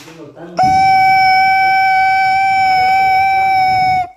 Hindi mo tan.